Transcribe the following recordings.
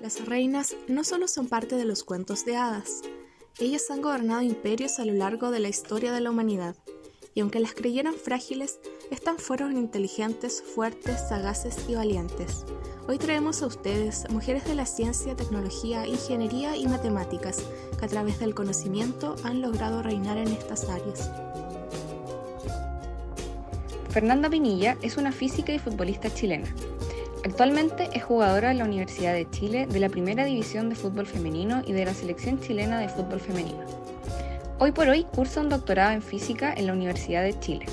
Las reinas no solo son parte de los cuentos de hadas, ellas han gobernado imperios a lo largo de la historia de la humanidad, y aunque las creyeran frágiles, estas fueron inteligentes, fuertes, sagaces y valientes. Hoy traemos a ustedes mujeres de la ciencia, tecnología, ingeniería y matemáticas que a través del conocimiento han logrado reinar en estas áreas. Fernanda Pinilla es una física y futbolista chilena. Actualmente es jugadora de la Universidad de Chile de la Primera División de Fútbol Femenino y de la Selección Chilena de Fútbol Femenino. Hoy por hoy cursa un doctorado en física en la Universidad de Chile.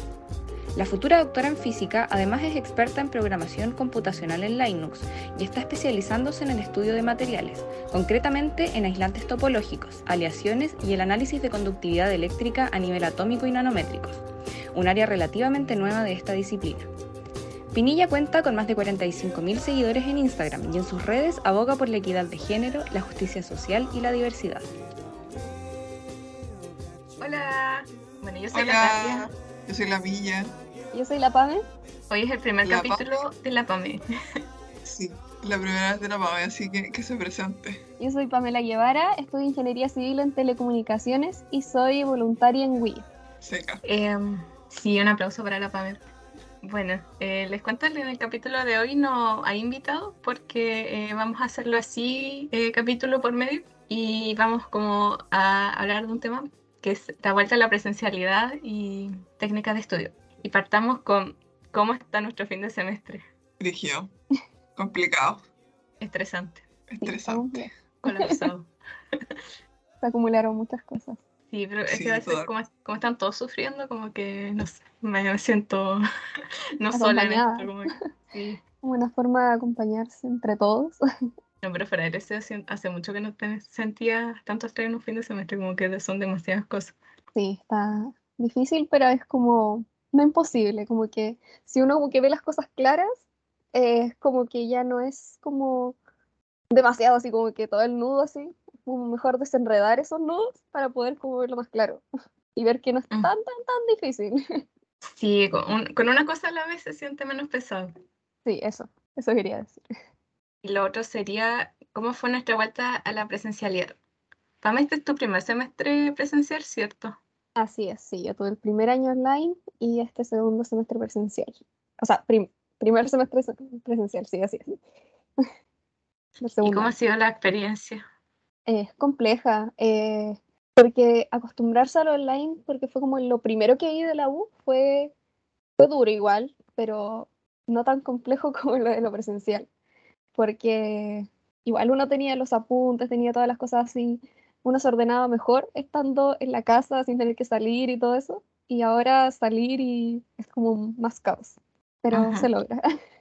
La futura doctora en física además es experta en programación computacional en Linux y está especializándose en el estudio de materiales, concretamente en aislantes topológicos, aleaciones y el análisis de conductividad eléctrica a nivel atómico y nanométricos, un área relativamente nueva de esta disciplina. Pinilla cuenta con más de 45.000 seguidores en Instagram y en sus redes aboga por la equidad de género, la justicia social y la diversidad. Hola, bueno, yo soy Hola, la yo soy la Villa. Yo soy la Pame. Hoy es el primer La capítulo de La Pame. Sí, la primera vez de la Pame, así que que se presente. Yo soy Pamela Guevara, estudio Ingeniería Civil en Telecomunicaciones y soy voluntaria en Wii. Seca. Em, sí, un aplauso para La Pame. Bueno, eh, les cuento que en el capítulo de hoy no hay invitados porque eh, vamos a hacerlo así, eh, capítulo por medio, y vamos como a hablar de un tema que es la vuelta a la presencialidad y técnicas de estudio. Y partamos con cómo está nuestro fin de semestre. Dirigido. Complicado. Estresante, Estresante. colapsado. Se acumularon muchas cosas. Sí, pero es Sí, que a veces como, como están todos sufriendo, como que no sé, me, me siento no sola en Acompañada. esto. Como que, sí. Como una forma de acompañarse entre todos. No, pero fuera de eso, hace- mucho que no te- sentía tanto estrés en un fin de semestre, como que son demasiadas cosas. Sí, está difícil, pero es como no imposible. Como que si uno como que ve las cosas claras, eh, es como que ya no es como demasiado así, como que todo el nudo así. Como mejor desenredar esos nudos para poder como verlo más claro. Y ver que no es tan, Mm. tan, tan difícil. Sí, con, un- con una cosa a la vez se siente menos pesado. Sí, eso, eso quería decir. Y lo otro sería, ¿cómo fue nuestra vuelta a la presencialidad? Pam, este es tu primer semestre presencial, ¿cierto? Así es, sí, yo tuve el primer año online y este segundo semestre presencial. O sea, prim- primer semestre se- presencial, sí, así es. ¿Y cómo ha sido la experiencia? Es compleja, eh, porque acostumbrarse al online, porque fue como lo primero que vi de la U, fue, fue duro igual, pero no tan complejo como lo de lo presencial, porque igual uno tenía los apuntes, tenía todas las cosas así, uno se ordenaba mejor estando en la casa sin tener que salir y todo eso, y ahora salir y es como más caos, pero Ajá. se logra.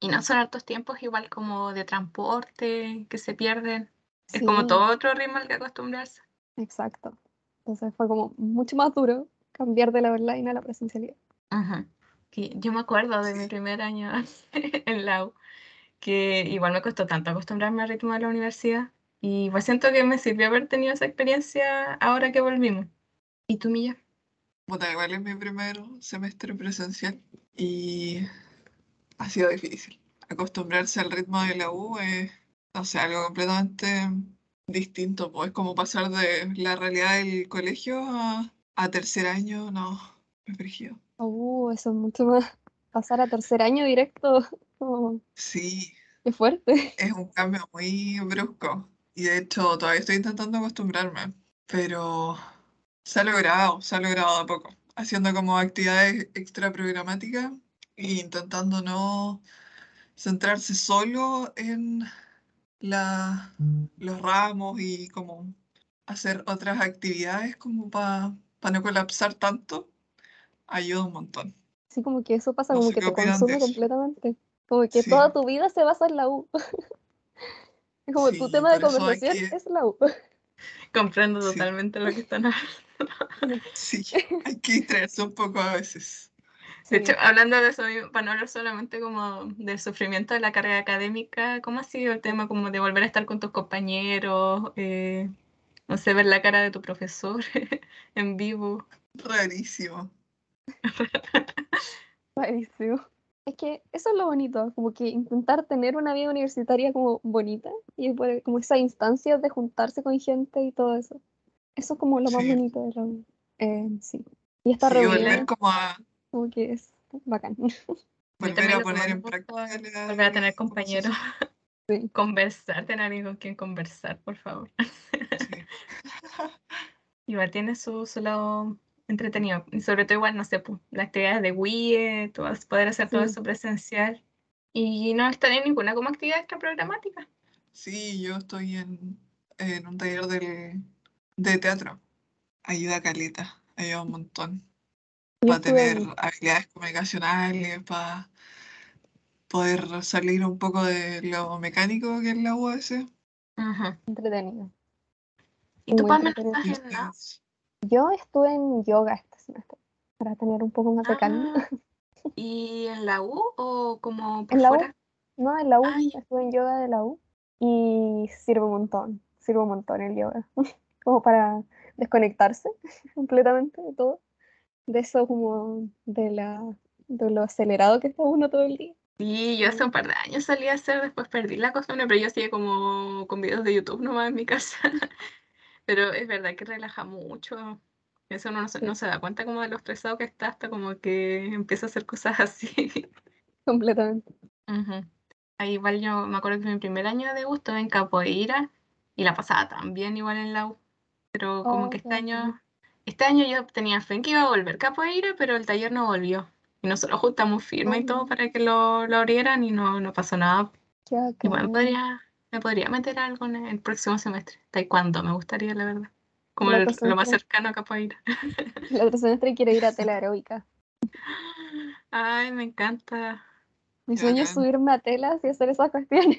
Y no son hartos tiempos igual como de transporte, que se pierden. Es como todo otro ritmo al que acostumbrarse. Exacto. Entonces fue como mucho más duro cambiar de la online a la presencialidad. Ajá. Que yo me acuerdo de mi primer año en la U, que igual me costó tanto acostumbrarme al ritmo de la universidad. Y pues siento que me sirvió haber tenido esa experiencia ahora que volvimos. ¿Y tú, Milla? Puta, igual es mi primer semestre presencial y ha sido difícil. Acostumbrarse al ritmo de la U es, no sé, algo completamente distinto. Pues es como pasar de la realidad del colegio a, a tercer año, no, es brígido. Uh, eso es mucho más. Pasar a tercer año directo, como, Sí, qué fuerte. es un cambio muy brusco. Y de hecho, todavía estoy intentando acostumbrarme, pero se ha logrado, se ha logrado de a poco. Haciendo como actividades extra programáticas e intentando no centrarse solo en la, los ramos y como hacer otras actividades como para no colapsar tanto, ayuda un montón. Así como que eso pasa No como que te consume completamente. Como que Sí. toda tu vida se basa en la U. Es como tu Sí, tema de conversación que- es la U. Comprendo Sí. totalmente lo que están hablando. Sí, hay que distraerse un poco a veces. De hecho, hablando de eso, mismo, para no hablar solamente como del sufrimiento de la carrera académica, ¿cómo ha sido el tema como de volver a estar con tus compañeros? eh, no sé, ver la cara de tu profesor en vivo. Rarísimo. Rarísimo. Es que eso es lo bonito, como que intentar tener una vida universitaria como bonita y después como esa instancia de juntarse con gente y todo eso. Eso es como lo más Sí. bonito de la. Eh, sí. Y esta Sí, reunión volver como a, como que es bacán. volver a poner en práctica volver a tener compañeros, Sí. conversar, tener alguien con quien conversar, por favor. sí. Igual tiene su, su lado entretenido. Y sobre todo igual, no sé, pues, las actividades de Wii, tú vas a poder hacer todo eso presencial. Y no está en ninguna como actividad extra programática. Sí, yo estoy en, en un taller del- de teatro. Ayuda caleta, ayuda un montón. Para tener en- habilidades comunicacionales, para poder salir un poco de lo mecánico que es la UAS. Ujú. entretenido. ¿Y tú, Pamela, estás en? Yo estuve en yoga este semestre para tener un poco más de calma. Ah, ¿Y en la U o como por En la U. No, en la U, Ah, estuve en yoga de la U y sirve un montón, sirve un montón el yoga, como para desconectarse completamente de todo, de eso como de la de lo acelerado que está uno todo el día. Sí, yo hace un par de años salí a hacer, después perdí la costumbre, pero yo hacía como con videos de YouTube nomás en mi casa. Pero es verdad que relaja mucho. Eso uno no se, no se da cuenta como de lo estresado que está hasta como que empieza a hacer cosas así. Completamente. Ahí igual yo me acuerdo que mi primer año de estuve en capoeira y la pasaba también igual en la U. Pero como Oh, que este año, este año yo tenía fe en que iba a volver capoeira, pero el taller no volvió. Y nosotros juntamos firma y todo para que lo, lo abrieran y no, no pasó nada. Igual bacán. podría, me podría meter algo en el próximo semestre. Taekwondo, me gustaría, la verdad. Como El lo más cercano a capoeira. El otro semestre quiero ir a tela aeróbica. Ay, me encanta. Mi sueño es subirme a telas y hacer esas cuestiones.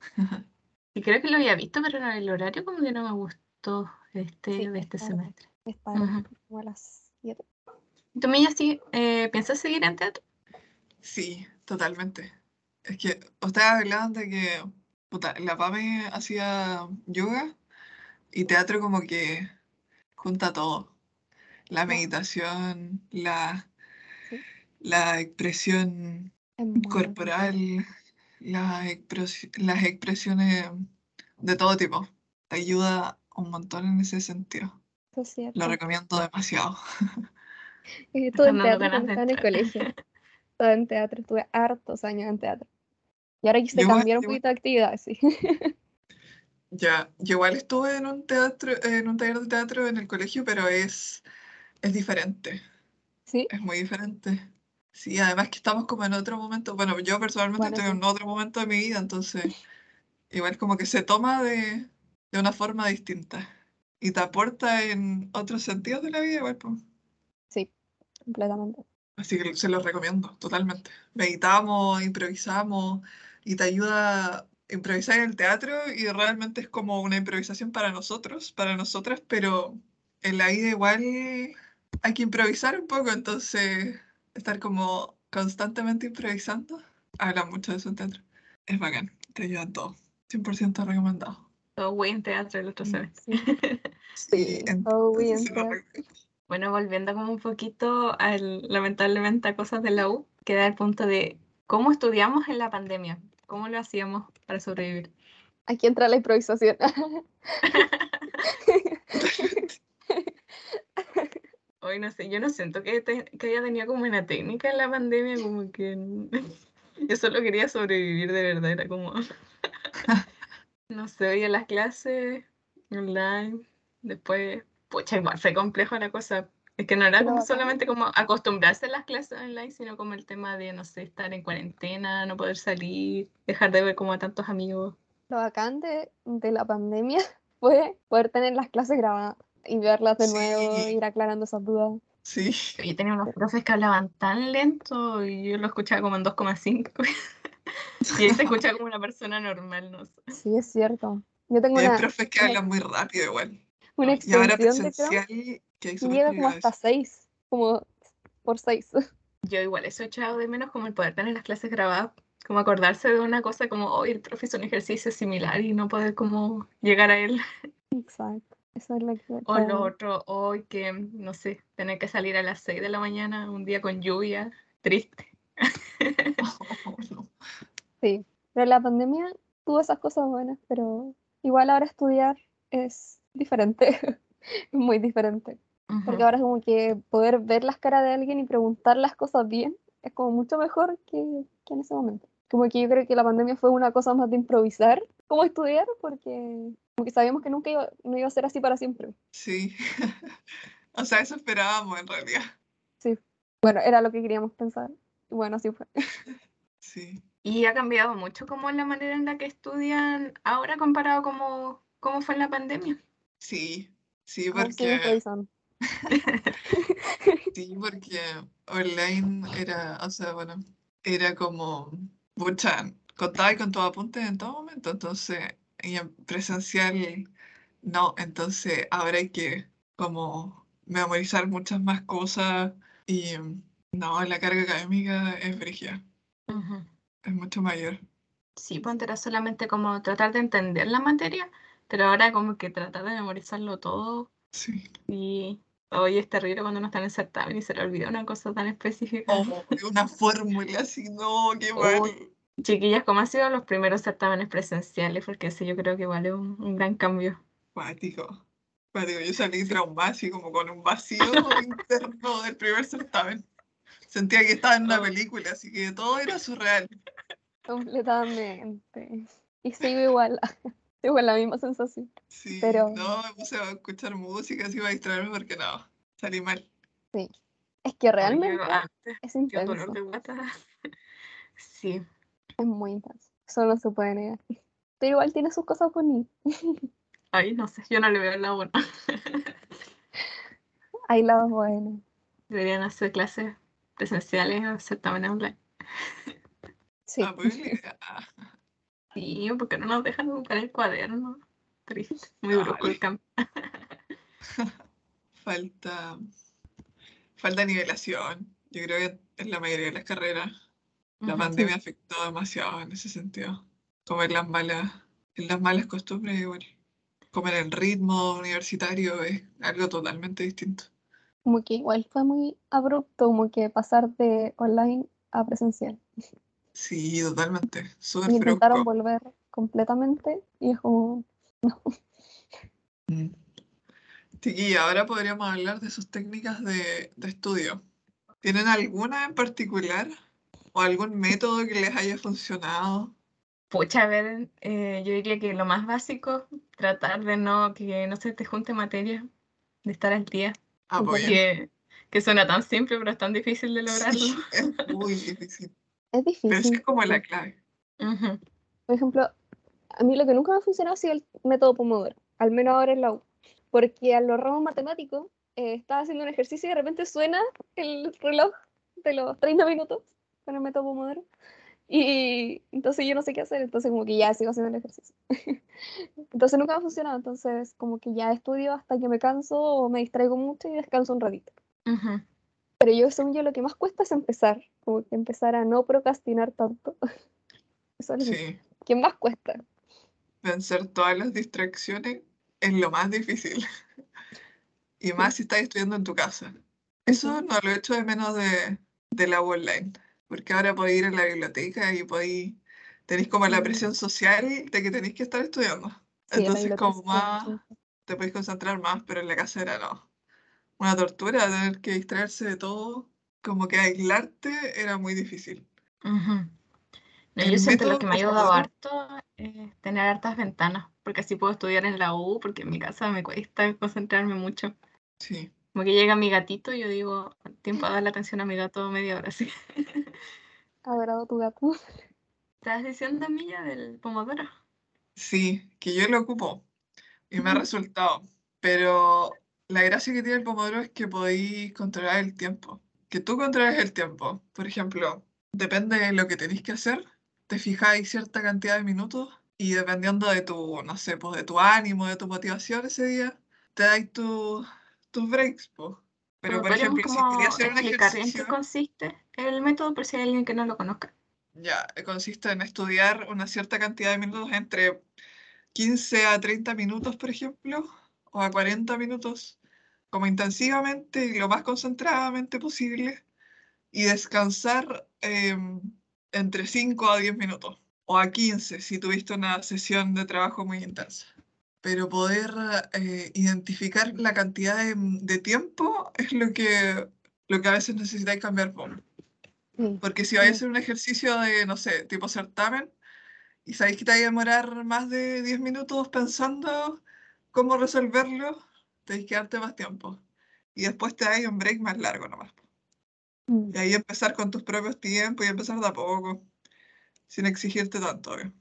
Y creo que lo había visto, pero el horario como que no me gustó este, Sí, de este semestre. Es tarde, Ujú. como a las 7. ¿Y tú, Milla, sí, eh, piensas seguir en teatro? Sí, totalmente. Es que ustedes hablaban de que puta, la PAME hacía yoga y teatro como que junta todo. La meditación, la, Sí. la expresión corporal, las, expres- las expresiones de todo tipo. Te ayuda un montón en ese sentido. Eso es cierto. Lo recomiendo demasiado. Eh, Estuve en están dando teatro cuando estaba en el colegio. Estaba en teatro, estuve hartos años en teatro. Y ahora quise Yo igual- cambiar un poquito de actividad, sí. Ya, yo igual estuve en un teatro, en un taller de teatro en el colegio, pero es, es diferente. ¿Sí? Es muy diferente. Sí, además que estamos como en otro momento. Bueno, yo personalmente Bueno, estoy sí. en otro momento de mi vida, entonces igual como que se toma de, de una forma distinta y te aporta en otros sentidos de la vida, igual, pues. Sí, completamente. Así que se los recomiendo totalmente. Meditamos, improvisamos y te ayuda a improvisar en el teatro y realmente es como una improvisación para nosotros, para nosotras, pero en la vida igual hay que improvisar un poco, entonces estar como constantemente improvisando. Habla mucho de eso en teatro. Es bacán, te ayuda en todo. 100% recomendado. Todo güey en teatro el otro Mm, semestre. Sí, Sí, entonces. Bueno, volviendo como un poquito al, lamentablemente a cosas de la U, queda el punto de cómo estudiamos en la pandemia, cómo lo hacíamos para sobrevivir. Aquí entra la improvisación. Hoy no sé, yo no siento que, te- que haya tenido como una técnica en la pandemia, como que yo solo quería sobrevivir de verdad, era como, no sé, oía las clases online, después, pucha, igual fue complejo la cosa. Es que no era Pero solamente como acostumbrarse a las clases online, sino como el tema de, no sé, estar en cuarentena, no poder salir, dejar de ver como a tantos amigos. Lo bacán de, de la pandemia fue poder tener las clases grabadas y verlas de nuevo, ir aclarando esas dudas. Sí, Yo tenía unos profes que hablaban tan lento y yo lo escuchaba como en 2,5. Y ahí se escucha como una persona normal, no sé. Sí, es cierto. Yo tengo hay una, profes que hablan muy rápido igual. Una extensión de Chrome presencial, que llega como hasta complicado eso. 6, como por 6. Yo igual eso he echado de menos como el poder tener las clases grabadas, como acordarse de una cosa como, hoy el profe hizo un ejercicio similar y no poder como llegar a él. Exacto. Eso es lo que O lo otro, hoy que, no sé, tener que salir a las 6 de la mañana, un día con lluvia, triste. Oh, no. Sí, pero la pandemia tuvo esas cosas buenas, pero igual ahora estudiar es diferente, es muy diferente. Porque ahora es como que poder ver las caras de alguien y preguntar las cosas bien es como mucho mejor que, que en ese momento. Como que yo creo que la pandemia fue una cosa más de improvisar cómo estudiar, porque como que sabíamos que nunca iba, no iba a ser así para siempre. Sí. O sea, eso esperábamos en realidad. Bueno, era lo que queríamos pensar. Y bueno, así fue. Sí. Y ha cambiado mucho como la manera en la que estudian ahora comparado como cómo fue en la pandemia. Sí. Sí, porque, sí, porque online era, o sea, bueno, era como, mucha, contaba con tus apuntes en todo momento, entonces, y en presencial, no, entonces ahora hay que como memorizar muchas más cosas y no, la carga académica es brígida, Ujú. es mucho mayor. Sí, pues era solamente como tratar de entender la materia, pero ahora como que tratar de memorizarlo todo Sí. y hoy es terrible cuando uno está en el certamen y se le olvida una cosa tan específica. O una fórmula así, no, qué mal. Uy. Chiquillas, ¿cómo han sido los primeros certámenes presenciales? Porque ese yo creo que un, un gran cambio. Cuático. Cuático. Yo salí traumada así como con un vacío interno del primer certamen. Sentía que estaba en una Oh. película, así que todo era surreal. Completamente. Y sigo igual. Sigo con la misma sensación. Sí, Pero- no, me puse a escuchar música así para distraerme porque no, salí mal. Es que realmente Oye, es intenso. dolor de guata. Sí. Es muy intenso. Eso no se puede negar. Pero igual tiene sus cosas bonitas. Ay, no sé, yo no le veo el lado bueno. Hay lados buenos. Deberían hacer clases presenciales o certámenes online. Sí. Ah, pues, ah, Sí, porque no nos dejan buscar el cuaderno. Triste, muy brusco el cambio. falta, falta nivelación. Yo creo que en la mayoría de las carreras la pandemia afectó demasiado en ese sentido. Como en las malas, en las malas costumbres igual. Como en el ritmo universitario es algo totalmente distinto. Como que igual fue muy abrupto, como que pasar de online a presencial. Sí, totalmente. Súper Y intentaron volver completamente y es como, Mm. Chiquilla, ahora podríamos hablar de sus técnicas de, de estudio. ¿Tienen alguna en particular? ¿O algún método que les haya funcionado? Pucha, a ver, eh, yo diría que lo más básico, tratar de no que no se te junte materia, de estar al día, Apoyen. que, que suena tan simple, pero es tan difícil de lograrlo. Sí, es muy difícil. Es Pero difícil. es como la clave. Ujú. Por ejemplo, a mí lo que nunca me ha funcionado ha sido el método Pomodoro, al menos ahora en la U. Porque a los ramos matemáticos eh, estaba haciendo un ejercicio y de repente suena el reloj de los 30 minutos con el método Pomodoro. Y entonces yo no sé qué hacer, entonces como que ya sigo haciendo el ejercicio. Entonces nunca me ha funcionado, entonces como que ya estudio hasta que me canso o me distraigo mucho y descanso un ratito. Ujú. Pero yo, según yo, lo que más cuesta es empezar, como que empezar a no procrastinar tanto. Eso es lo Sí. que más cuesta. Vencer todas las distracciones es lo más difícil. Y más si estás estudiando en tu casa. Eso no lo echo de menos de, de la online. Porque ahora podéis ir a la biblioteca y podéis. Tenéis como la presión social de que tenéis que estar estudiando. Sí, Entonces, como más. Te podéis concentrar más, pero en la casa era no. Una tortura tener que distraerse de todo. Como que aislarte era muy difícil. No, yo siento lo que me ha ayudado harto es tener hartas ventanas, porque así puedo estudiar en la U, porque en mi casa me cuesta concentrarme mucho. Sí. Como que llega mi gatito y yo digo, tiempo a darle atención a mi gato media hora, sí. Adorado tu gato. ¿Estás diciendo, Milla, del pomodoro? Sí, que yo lo ocupo y me ha resultado. Pero la gracia que tiene el Pomodoro es que podéis controlar el tiempo. Que tú controles el tiempo. Por ejemplo, depende de lo que tenéis que hacer, te fijáis cierta cantidad de minutos y dependiendo de tu, no sé, pues de tu ánimo, de tu motivación ese día, te dais tu- tus breaks, pues. Pero por ¿Podríamos ejemplo, si quería hacer un explicar en qué ejercicio, consiste el método por si hay alguien que no lo conozca? ya, consiste en estudiar una cierta cantidad de minutos entre 15 a 30 minutos, por ejemplo, o a 40 minutos, como intensivamente y lo más concentradamente posible, y descansar em, entre 5 a 10 minutos, o a 15 si tuviste una sesión de trabajo muy intensa. Pero poder eh, identificar la cantidad de, de tiempo es lo que, lo que a veces necesitáis cambiar vos. Sí. Porque si vais a hacer un ejercicio de, no sé, tipo certamen, y sabéis que te vais a demorar más de 10 minutos pensando cómo resolverlo, tenéis que darte más tiempo. Y después te dais un break más largo nomás. Mm. Y ahí empezar con tus propios tiempos y empezar de a poco, sin exigirte tanto. obvio.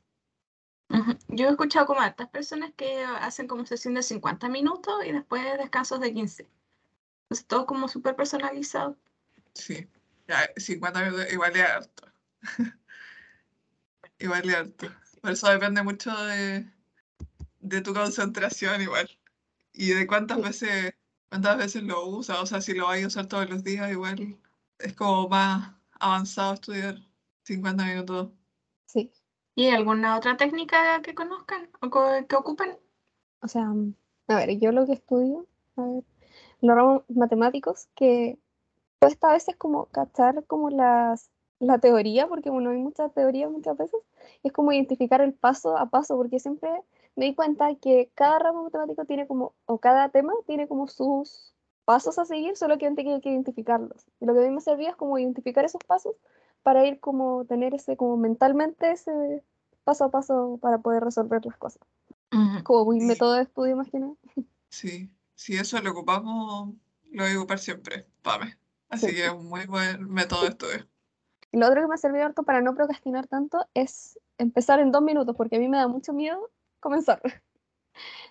Yo he escuchado como a estas personas que hacen como sesión de 50 minutos y después descansos de 15. Entonces todo como súper personalizado. Sí, ya, 50 minutos igual es harto. igual es harto. Por eso depende mucho de, de tu concentración igual. Y de cuántas veces, cuántas veces lo usas. O sea, si lo vais a usar todos los días, igual es como más avanzado estudiar 50 minutos. Sí. ¿Y alguna otra técnica que conozcan o que ocupen? O sea, a ver, yo lo que estudio, a ver, los ramos matemáticos, que cuesta a veces como cachar como las, la teoría, porque bueno, hay mucha teoría muchas veces, es como identificar el paso a paso, porque siempre me di cuenta que cada ramo matemático tiene como, o cada tema tiene como sus pasos a seguir, solo que antes hay que identificarlos. Y lo que a mí me servía es como identificar esos pasos para ir como tener ese, como mentalmente ese paso a paso para poder resolver las cosas. Ujú. Como muy Sí. método de estudio más que nada. Sí, si eso lo ocupamos, lo voy a ocupar siempre, PAME. Así Sí. que es un muy buen método de estudio. Y lo otro que me ha servido harto para no procrastinar tanto es empezar en dos minutos, porque a mí me da mucho miedo comenzar.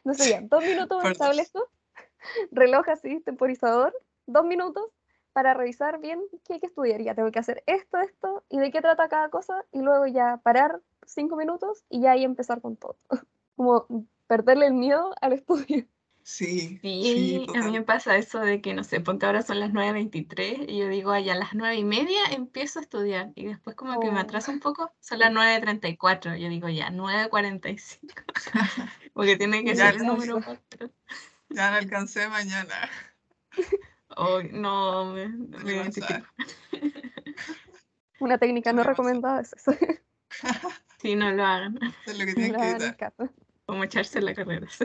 No sé, ya, dos minutos establezco, reloj así, temporizador, dos minutos para revisar bien qué hay que estudiar. Ya tengo que hacer esto, esto, y de qué trata cada cosa, y luego ya parar cinco minutos y ya ahí empezar con todo. Como perderle el miedo al estudio. Sí, sí, Sí, a mí me pasa eso de que, no sé, ponte ahora son las 9.23 y yo digo, ay, a las 9 y media empiezo a estudiar y después como que me Oh. atraso un poco, son las 9.34, yo digo, ya, 9.45, porque tiene que Sí, ser el me número pasa. 4. Ya no alcancé mañana. Oh, no, me, me identifico. Una técnica no recomendada es eso. Sí, no lo hagan, Eso es lo que No tienen la que evitar. como echarse la carrera. sí.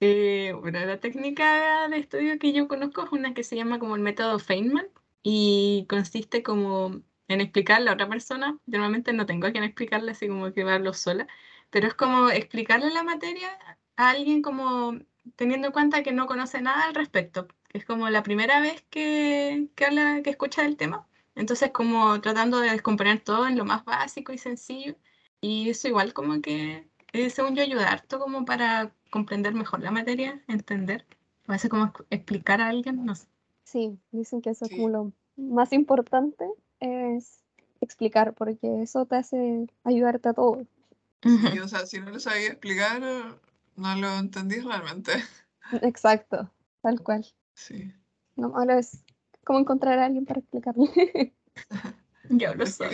Eh, bueno, la técnica de estudio que yo conozco es una que se llama como el método Feynman y consiste como en explicarle a otra persona, normalmente no tengo a quien explicarle así como que hablo sola, pero es como explicarle la materia a alguien como teniendo en cuenta que no conoce nada al respecto, que es como la primera vez que, que habla, que escucha del tema, entonces como tratando de descomponer todo en lo más básico y sencillo. Y eso igual como que eh, según yo ayuda harto como para comprender mejor la materia, entender, a veces como ex- explicar a alguien, no sé. Sí, dicen que eso es como lo más importante es explicar, porque eso te hace ayudarte a todo. Sí, o sea, si no lo sabía explicar, no lo entendí realmente. Exacto, tal cual. Sí. Lo malo es cómo encontrar a alguien para explicarle. Yo lo mismo,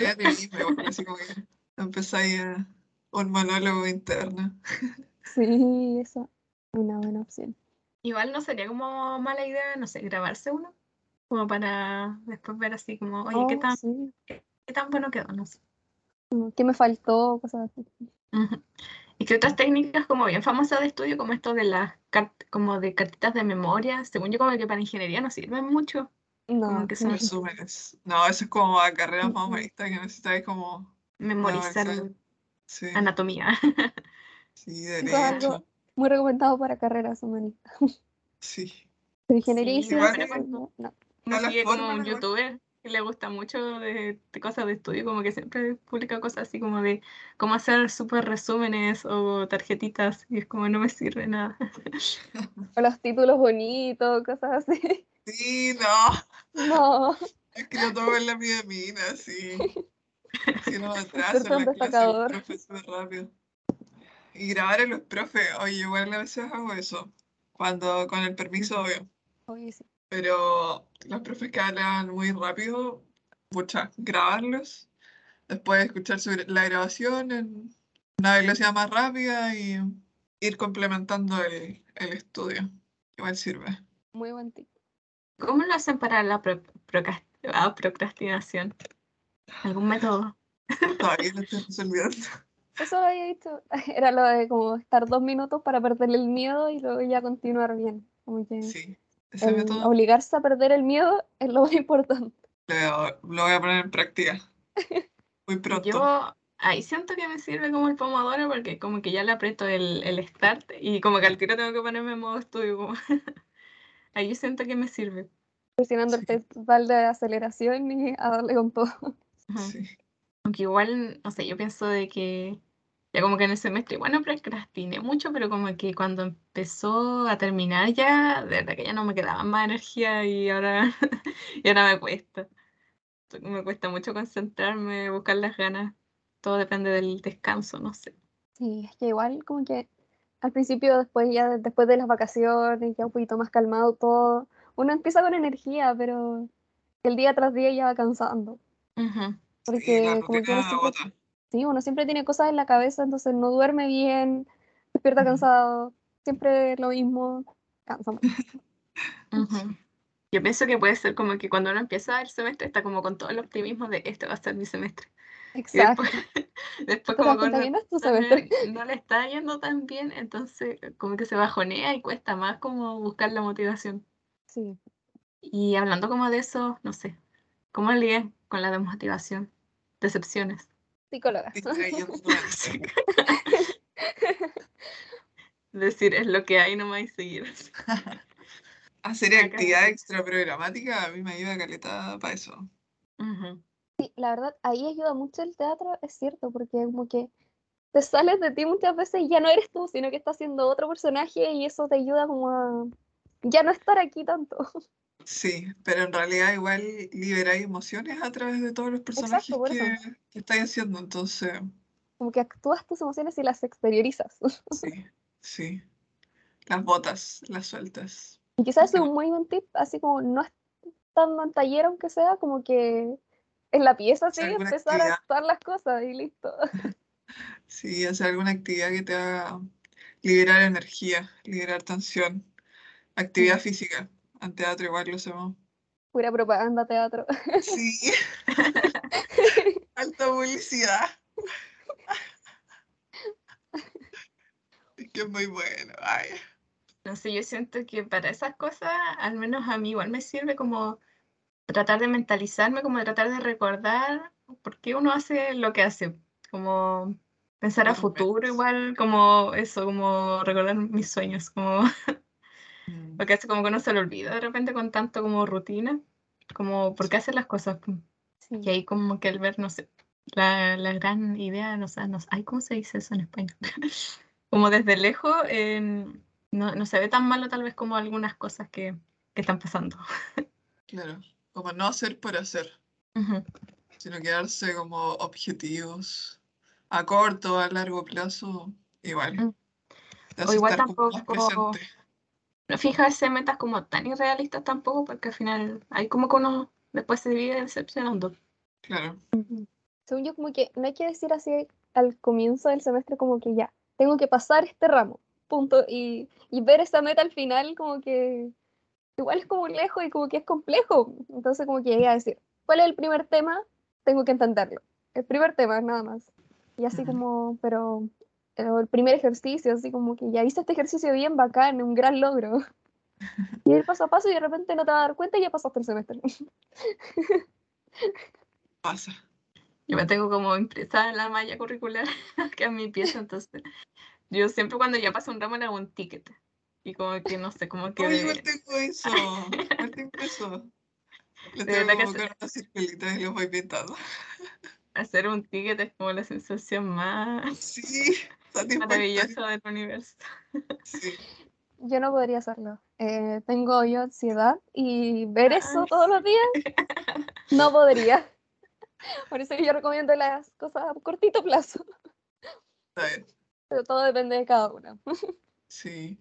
igual, así como que empezáis a un monólogo interno. sí, eso es una buena opción. Igual no sería como mala idea, no sé, grabarse uno, como para después ver así como, oye, ¿qué Oh, tan, sí, qué tan bueno quedó? No sé. ¿Qué me faltó? Cosas así. Y que otras técnicas como bien famosas de estudio, como esto de las como de cartitas de memoria, según yo como que para ingeniería no sirven mucho, como No, que son Resúmenes. No, eso es como a carreras más humanistas que necesitáis como memorizar memorizar. Sí, anatomía. sí, derecho. algo muy recomendado para carreras humanistas. Sí. Pero ingeniería Sí, igual no, no. La sigue como un youtuber que le gusta mucho de, de cosas de estudio, como que siempre publica cosas así como de cómo hacer súper resúmenes o tarjetitas y es como no me sirve nada. O los títulos bonitos, cosas así. Sí, no. No, Es que lo tomo en la epidemia, sí. Si no atraso en rápido. Y grabar a los profes, oye, igual a veces hago eso. Cuando, con el permiso, obvio. Oye, sí. Pero los profes que hablan muy rápido, pucha, grabarlos. Después escuchar su gra- la grabación en una velocidad más rápida y ir complementando el, el estudio. Igual sirve. Muy buen tip. ¿Cómo lo hacen para la pro- Ah, procrastinación. ¿Algún método? Todavía no estoy resolviendo. Eso lo había dicho. Era lo de como estar dos minutos para perderle el miedo y luego ya continuar bien. Como que Sí, ese el método obligarse a perder el miedo es lo más importante. lo voy a- lo voy a poner en práctica. Muy pronto. Yo ahí siento que me sirve como el pomodoro porque como que ya le aprieto el, el start y como que al tiro tengo que ponerme en modo estudio. como- ahí yo siento que me sirve. Presionando Sí. el pedal de aceleración y a darle con todo. Sí. Aunque igual, no sé, yo pienso de que ya como que en el semestre, bueno, procrastiné mucho, pero como que cuando empezó a terminar ya, de verdad que ya no me quedaba más energía y ahora, y ahora me cuesta. Me cuesta mucho concentrarme, buscar las ganas. Todo depende del descanso, no sé. Sí, es que igual como que al principio, después ya de- después de las vacaciones, ya un poquito más calmado todo, uno empieza con energía, pero el día tras día ya va cansando. Sí, Porque como que uno siempre, sí, uno siempre tiene cosas en la cabeza, entonces no duerme bien, despierta cansado, siempre lo mismo, cansa. Yo pienso que puede ser como que cuando uno empieza el semestre está como con todo el optimismo de este va a ser mi semestre. Exacto. después, como que no no le está yendo tan bien, entonces como que se bajonea y cuesta más como buscar la motivación. Sí. Y hablando como de eso, no sé, ¿cómo lidian con la desmotivación? Decepciones. Psicóloga. Decir, es lo que hay nomás y seguir. Hacer actividad extra programática a mí me ayuda caleta para eso. Sí, la verdad, ahí ayuda mucho el teatro, es cierto, porque como que te sales de ti muchas veces y ya no eres tú, sino que estás siendo otro personaje y eso te ayuda como a ya no estar aquí tanto. Sí, pero en realidad igual liberáis emociones a través de todos los personajes Exacto, que, que estáis haciendo. Entonces, Como que actúas tus emociones y las exteriorizas. sí, sí. Las botas, las sueltas. Y quizás es un muy buen tip, así como no estando en taller, aunque sea, como que en la pieza, alguna empezar a actuar las cosas y listo. Sí, hacer alguna actividad que te haga liberar energía, liberar tensión. Actividad física. En teatro igual lo hacemos. Pura propaganda, teatro. Sí. Alta publicidad. Es que es muy bueno. Ay. No sé, yo siento que para esas cosas, al menos a mí igual me sirve como tratar de mentalizarme, como de tratar de recordar por qué uno hace lo que hace, como pensar a futuro igual, como eso, como recordar mis sueños, como porque hace como que uno se lo olvida de repente con tanto como rutina, como por qué hacer las cosas. Sí. Y ahí como que el ver, no sé, la, la gran idea, no sé, no sé, ay, ¿cómo se dice eso en español? como desde lejos, em, no, no se ve tan malo tal vez como algunas cosas que, que están pasando. Claro. Como no hacer por hacer, sino quedarse como objetivos a corto, a largo plazo, igual. Mm. O igual tampoco-. No fijarse en metas como tan irrealistas tampoco, porque al final hay como que uno después se vive decepcionando. Claro. Según yo, como que no hay que decir así al comienzo del semestre como que ya, tengo que pasar este ramo, punto. Y, y ver esa meta al final como que igual es como lejos y como que es complejo. Entonces como que llegué a decir, ¿cuál es el primer tema? Tengo que entenderlo. El primer tema, nada más. Y así como, pero el primer ejercicio, así como que ya hice este ejercicio bien bacán, un gran logro. Y ir paso a paso y de repente no te vas a dar cuenta y ya pasaste el semestre. Pasa. Yo me tengo como impresa en la malla curricular que es mi pieza, entonces yo siempre cuando ya paso un ramo le hago un ticket. Y como que no sé, como que igual tengo eso. Igual tengo eso. Le tengo que y los voy pintando. hacer un ticket es como la sensación más Sí, maravillosa del universo. Sí. Yo no podría hacerlo. Eh, tengo yo ansiedad y ver eso Ay, todos los días no podría. Por eso que yo recomiendo las cosas a cortito plazo, Está bien. pero todo depende de cada una. Sí.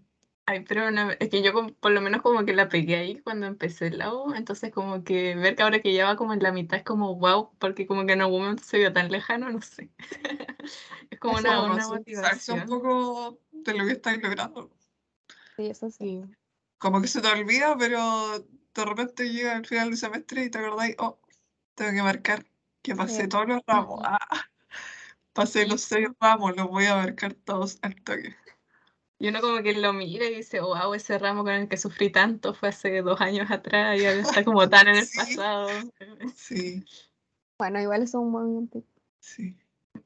Ay, pero no, es que yo como- por lo menos como que la pegué ahí cuando empecé la U, entonces como que ver que ahora que ya va como en la mitad es como wow, porque como que en algún momento se vio tan lejano, no sé. Es como Eso una, es una Concienciarse un motivación. poco de lo que estáis logrando. Sí, eso sí. Como que se te olvida, pero de repente llega el final del semestre y te acordáis, oh, tengo que marcar que pasé Sí. todos los ramos. Ah, pasé los seis ramos, los voy a marcar todos al toque. Y uno como que lo mira y dice, wow, ese ramo con el que sufrí tanto fue hace dos años atrás y ahora está como tan en el Sí. pasado. Sí, Bueno, igual eso es un buen tip. sí.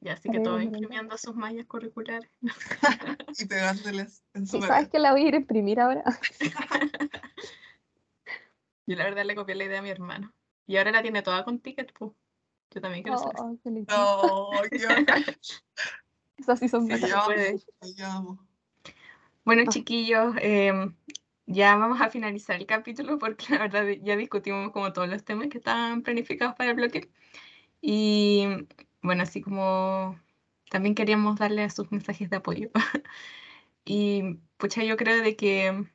Y así que terrible. imprimiendo sus mallas curriculares. Y pegándoles en su ¿Y sabes que la voy a ir a imprimir ahora? Yo la verdad le copié la idea a mi hermano. Y ahora la tiene toda con ticket, pues. Yo también quiero Oh, hacer oh, qué lindo. No, qué. Esas sí son Sí, Allá puede. Bueno, Ah. chiquillos, em, ya vamos a finalizar el capítulo porque la verdad ya discutimos como todos los temas que estaban planificados para el bloque. Y bueno, así como también queríamos darle a sus mensajes de apoyo. Y pucha, yo creo de que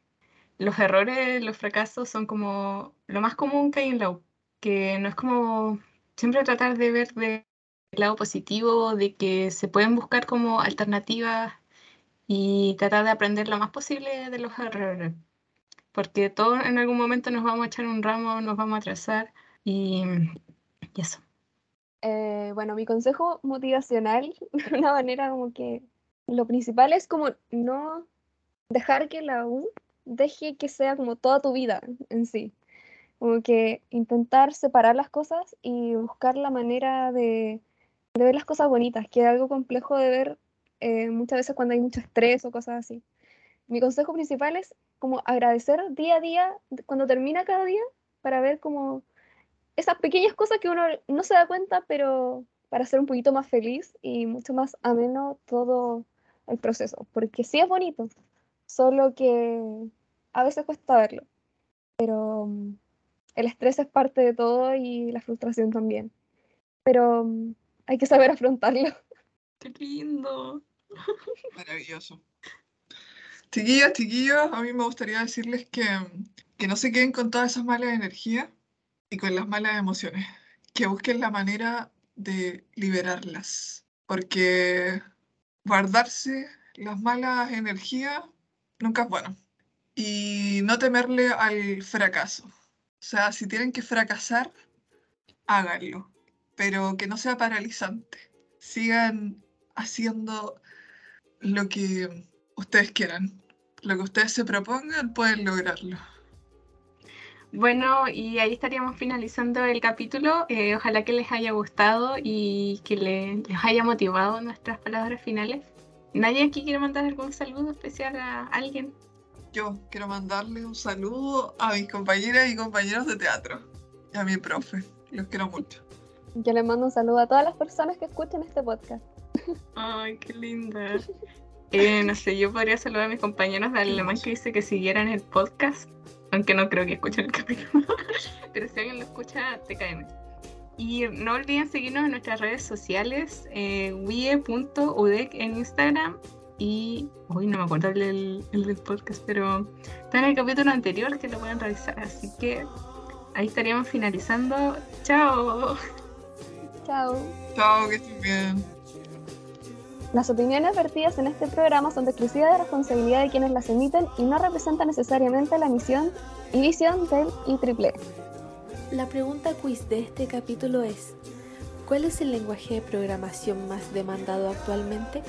los errores, los fracasos son como lo más común que hay en la U, que no es como siempre tratar de ver de el lado positivo, de que se pueden buscar como alternativas y tratar de aprender lo más posible de los errores. Porque todos en algún momento nos vamos a echar un ramo, nos vamos a atrasar y, y eso. Eh, bueno, mi consejo motivacional, de una manera como que lo principal es como no dejar que la U deje que sea como toda tu vida en sí. Como que intentar separar las cosas y buscar la manera de, de ver las cosas bonitas, que es algo complejo de ver eh, muchas veces cuando hay mucho estrés o cosas así. Mi consejo principal es como agradecer día a día, cuando termina cada día, para ver como esas pequeñas cosas que uno no se da cuenta, pero para ser un poquito más feliz y mucho más ameno todo el proceso. Porque sí es bonito, solo que a veces cuesta verlo. Pero mm, el estrés es parte de todo y la frustración también. Pero mm, hay que saber afrontarlo. ¡Qué lindo! Maravilloso. Chiquillas, chiquillos, a mí me gustaría decirles que, que no se queden con todas esas malas energías y con las malas emociones, que busquen la manera de liberarlas, porque guardarse las malas energías nunca es bueno. Y no temerle al fracaso. O sea, si tienen que fracasar, háganlo, pero que no sea paralizante. Sigan haciendo lo que ustedes quieran. Lo que ustedes se propongan, pueden lograrlo. Bueno, y ahí estaríamos finalizando el capítulo. Eh, ojalá que les haya gustado y que le- les haya motivado nuestras palabras finales. ¿Nadie aquí quiere mandar algún saludo especial a alguien? Yo quiero mandarle un saludo a mis compañeras y compañeros de teatro y a mi profe. Los quiero mucho. Yo le mando un saludo a todas las personas que escuchen este podcast. Ay, qué linda. Eh, no sé, yo podría saludar a mis compañeros de alemán que dice que siguieran el podcast, aunque no creo que escuchen el capítulo. Pero si alguien lo escucha, te caen. Y no olviden seguirnos en nuestras redes sociales, eh, wie.udec en Instagram y... Uy, no me acuerdo el, del- el del podcast, pero está en el capítulo anterior que lo pueden revisar. Así que ahí estaríamos finalizando. ¡Chao! Chao. Chao, que estén bien. Las opiniones vertidas en este programa son de exclusiva de responsabilidad de quienes las emiten y no representan necesariamente la misión y visión del IEEE. La pregunta quiz de este capítulo es, ¿cuál es el lenguaje de programación más demandado actualmente?